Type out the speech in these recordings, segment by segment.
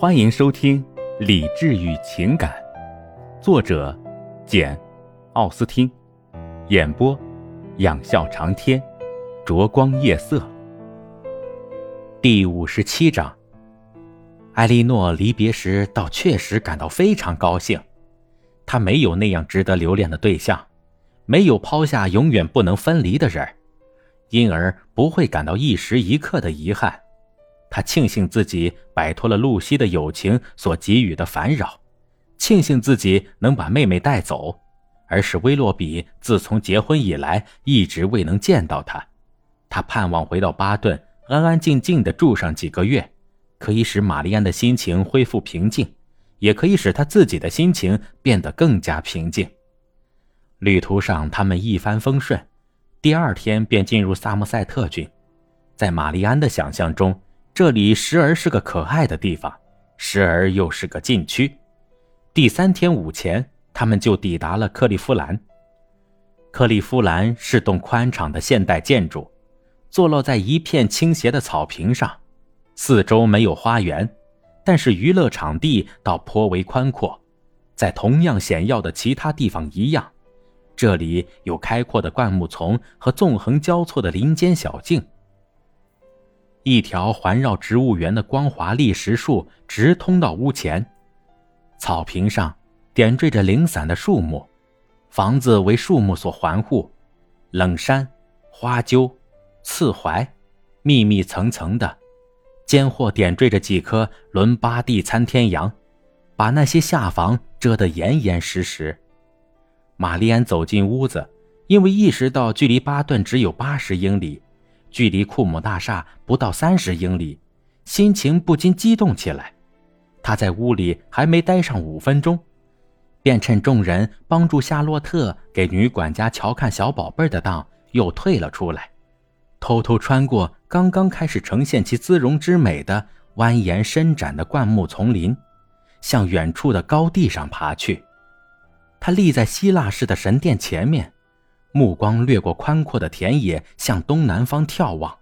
欢迎收听《理智与情感》，作者简·奥斯汀，演播仰笑长天，灼光夜色。第五十七章。艾莉诺离别时，倒确实感到非常高兴。她没有那样值得留恋的对象，没有抛下永远不能分离的人，因而不会感到一时一刻的遗憾。他庆幸自己摆脱了露西的友情所给予的烦扰，庆幸自己能把妹妹带走，而是威洛比自从结婚以来一直未能见到他。他盼望回到巴顿，安安静静的住上几个月，可以使玛丽安的心情恢复平静，也可以使他自己的心情变得更加平静。旅途上，他们一帆风顺，第二天便进入萨默塞特郡，在玛丽安的想象中。这里时而是个可爱的地方，时而又是个禁区。第三天午前，他们就抵达了克利夫兰。克利夫兰是栋宽敞的现代建筑，坐落在一片倾斜的草坪上，四周没有花园，但是娱乐场地倒颇为宽阔。在同样险要的其他地方一样，这里有开阔的灌木丛和纵横交错的林间小径。一条环绕植物园的光滑砾石树直通到屋前，草坪上点缀着零散的树木，房子为树木所环护，冷杉、花楸、刺槐，密密层层的，间或点缀着几棵伦巴第参天杨，把那些下房遮得严严实实。玛丽安走进屋子，因为意识到距离巴顿只有八十英里。距离库姆大厦不到三十英里，心情不禁激动起来。他在屋里还没待上五分钟，便趁众人帮助夏洛特给女管家瞧看小宝贝的当，又退了出来，偷偷穿过刚刚开始呈现其姿容之美的蜿蜒伸展的灌木丛林，向远处的高地上爬去。他立在希腊式的神殿前面。目光掠过宽阔的田野，向东南方眺望，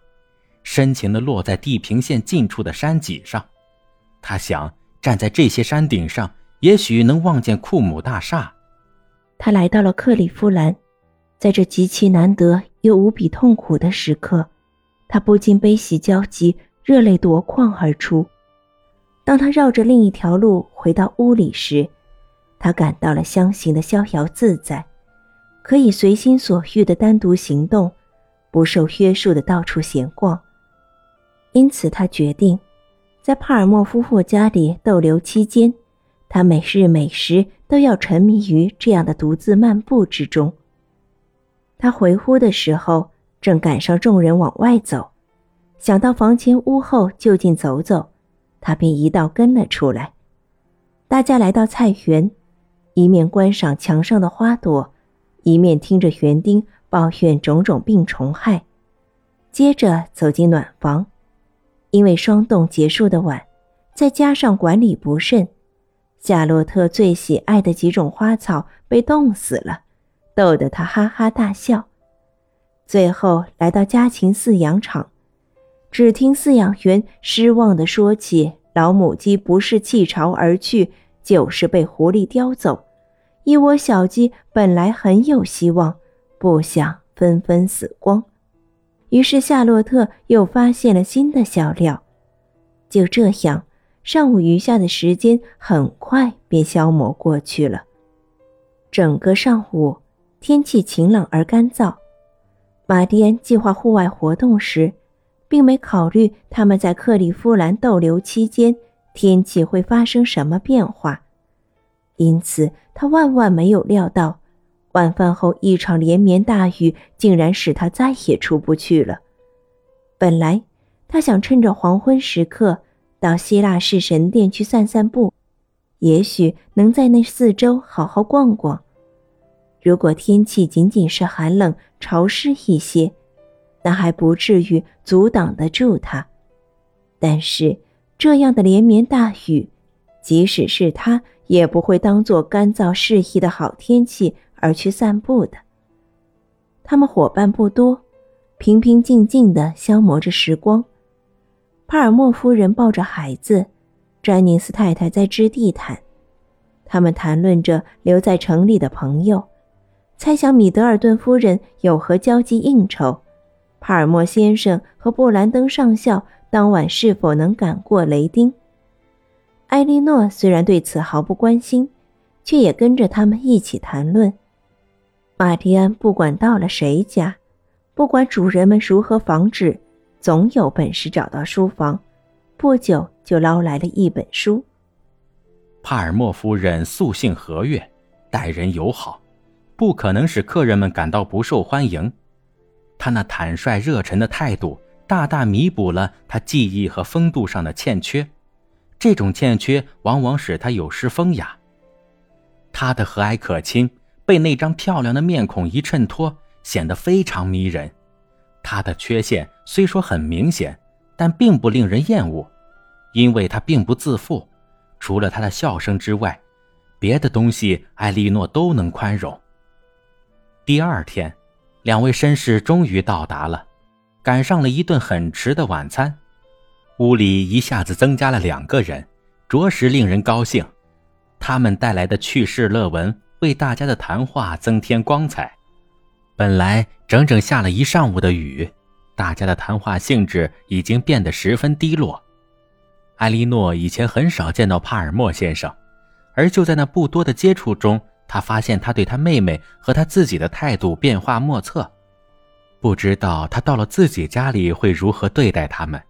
深情地落在地平线近处的山脊上。他想，站在这些山顶上，也许能望见库姆大厦。他来到了克里夫兰，在这极其难得又无比痛苦的时刻，他不禁悲喜交集，热泪夺眶而出。当他绕着另一条路回到屋里时，他感到了相形的逍遥自在。可以随心所欲的单独行动，不受约束的到处闲逛。因此，他决定在帕尔默夫妇家里逗留期间，他每日每时都要沉迷于这样的独自漫步之中。他回屋的时候，正赶上众人往外走，想到房前屋后就近走走，他便一道跟了出来。大家来到菜园，一面观赏墙上的花朵。一面听着园丁抱怨种种病虫害，接着走进暖房，因为霜冻结束的晚，再加上管理不慎，夏洛特最喜爱的几种花草被冻死了，逗得他哈哈大笑。最后来到家禽饲养场，只听饲养员失望地说起：老母鸡不是弃巢而去，就是被狐狸叼走。一窝小鸡本来很有希望，不想纷纷死光。于是夏洛特又发现了新的笑料。就这样，上午余下的时间很快便消磨过去了。整个上午，天气晴朗而干燥。马蒂安计划户外活动时，并没考虑他们在克利夫兰逗留期间天气会发生什么变化。因此，他万万没有料到，晚饭后一场连绵大雨竟然使他再也出不去了。本来，他想趁着黄昏时刻到希腊式神殿去散散步，也许能在那四周好好逛逛。如果天气仅仅是寒冷潮湿一些，那还不至于阻挡得住他。但是，这样的连绵大雨，即使是他。也不会当做干燥适宜的好天气而去散步的。他们伙伴不多，平平静静地消磨着时光。帕尔默夫人抱着孩子，詹宁斯太太在织地毯，他们谈论着留在城里的朋友，猜想米德尔顿夫人有何交际应酬，帕尔默先生和布兰登上校当晚是否能赶过雷丁。艾莉诺虽然对此毫不关心，却也跟着他们一起谈论。马蒂安不管到了谁家，不管主人们如何防止，总有本事找到书房，不久就捞来了一本书。帕尔默夫人素性和悦，待人友好，不可能使客人们感到不受欢迎。她那坦率热忱的态度，大大弥补了她技艺和风度上的欠缺。这种欠缺往往使他有失风雅。他的和蔼可亲被那张漂亮的面孔一衬托，显得非常迷人。他的缺陷虽说很明显，但并不令人厌恶，因为他并不自负。除了他的笑声之外，别的东西艾莉诺都能宽容。第二天，两位绅士终于到达了，赶上了一顿很迟的晚餐。屋里一下子增加了两个人，着实令人高兴。他们带来的趣事乐闻为大家的谈话增添光彩。本来整整下了一上午的雨，大家的谈话兴致已经变得十分低落。艾莉诺以前很少见到帕尔默先生，而就在那不多的接触中，她发现他对他妹妹和他自己的态度变化莫测。不知道他到了自己家里会如何对待他们。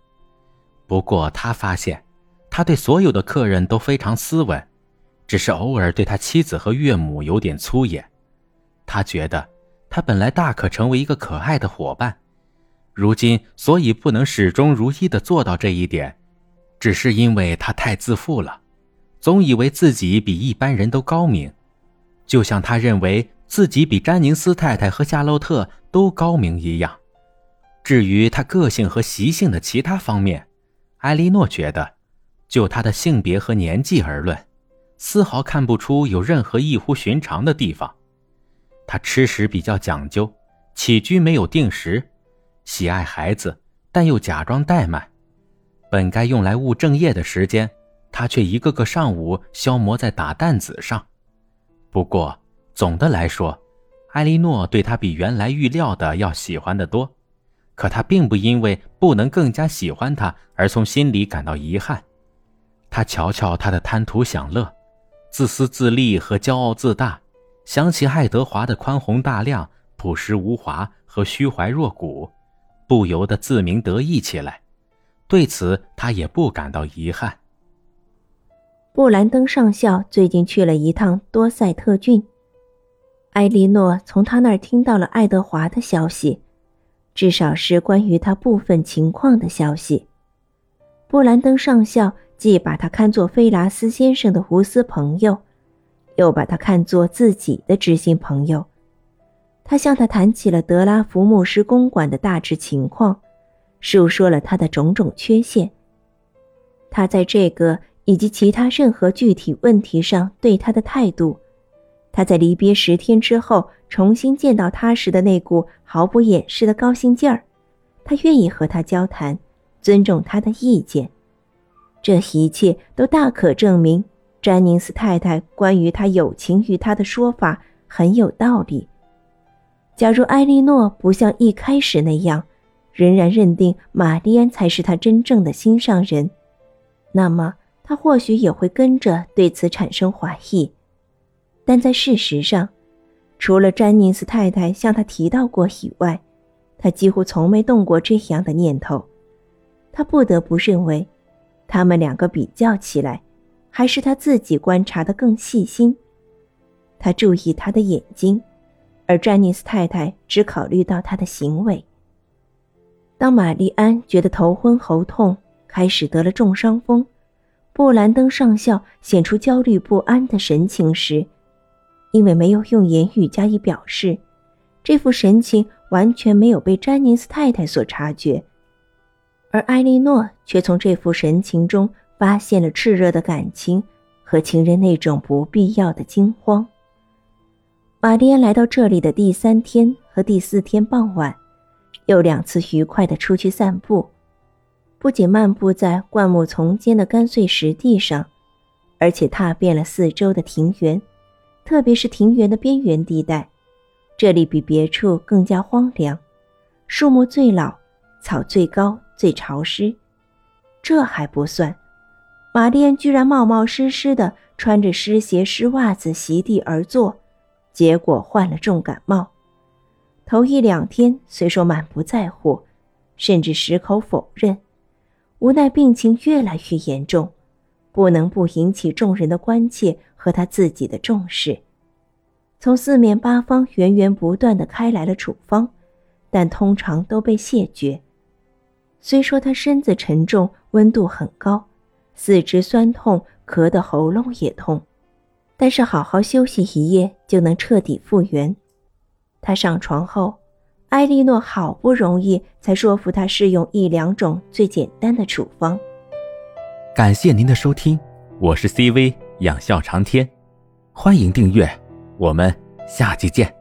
不过，他发现，他对所有的客人都非常斯文，只是偶尔对他妻子和岳母有点粗野。他觉得，他本来大可成为一个可爱的伙伴，如今所以不能始终如一的做到这一点，只是因为他太自负了，总以为自己比一般人都高明，就像他认为自己比詹宁斯太太和夏洛特都高明一样。至于他个性和习性的其他方面，艾莉诺觉得，就她的性别和年纪而论，丝毫看不出有任何异乎寻常的地方。她吃食比较讲究，起居没有定时，喜爱孩子，但又假装怠慢。本该用来务正业的时间，她却一个个上午消磨在打弹子上。不过总的来说，艾莉诺对她比原来预料的要喜欢的多。可他并不因为不能更加喜欢他而从心里感到遗憾。他瞧瞧他的贪图享乐、自私自利和骄傲自大，想起爱德华的宽宏大量、朴实无华和虚怀若谷，不由得自鸣得意起来。对此，他也不感到遗憾。布兰登上校最近去了一趟多塞特郡，埃莉诺从他那儿听到了爱德华的消息。至少是关于他部分情况的消息。布兰登上校既把他看作菲拉斯先生的胡斯朋友，又把他看作自己的知心朋友。他向他谈起了德拉福牧师公馆的大致情况，述说了他的种种缺陷。他在这个以及其他任何具体问题上对他的态度。他在离别十天之后重新见到他时的那股毫不掩饰的高兴劲儿，他愿意和他交谈，尊重他的意见，这一切都大可证明詹宁斯太太关于他有情于他的说法很有道理。假如埃莉诺不像一开始那样，仍然认定玛丽安才是他真正的心上人，那么他或许也会跟着对此产生怀疑。但在事实上，除了詹尼斯太太向他提到过以外，他几乎从没动过这样的念头。他不得不认为，他们两个比较起来，还是他自己观察的更细心。他注意他的眼睛，而詹尼斯太太只考虑到他的行为。当玛丽安觉得头昏喉痛，开始得了重伤风，布兰登上校显出焦虑不安的神情时，因为没有用言语加以表示，这副神情完全没有被詹尼斯太太所察觉，而艾莉诺却从这副神情中发现了炽热的感情和情人那种不必要的惊慌。玛丽安来到这里的第三天和第四天傍晚，又两次愉快地出去散步。不仅漫步在灌木丛间的干碎石地上，而且踏遍了四周的庭园，特别是庭园的边缘地带，这里比别处更加荒凉，树木最老，草最高，最潮湿。这还不算，玛丽安居然冒冒失失的穿着湿鞋、湿袜子席地而坐，结果患了重感冒。头一两天虽说满不在乎，甚至矢口否认。无奈病情越来越严重，不能不引起众人的关切和他自己的重视。从四面八方源源不断的开来了处方，但通常都被谢绝。虽说他身子沉重，温度很高，四肢酸痛，咳得喉咙也痛，但是好好休息一夜就能彻底复原。他上床后。埃莉诺好不容易才说服他试用一两种最简单的处方。感谢您的收听，我是 CV 仰笑长天，欢迎订阅，我们下期见。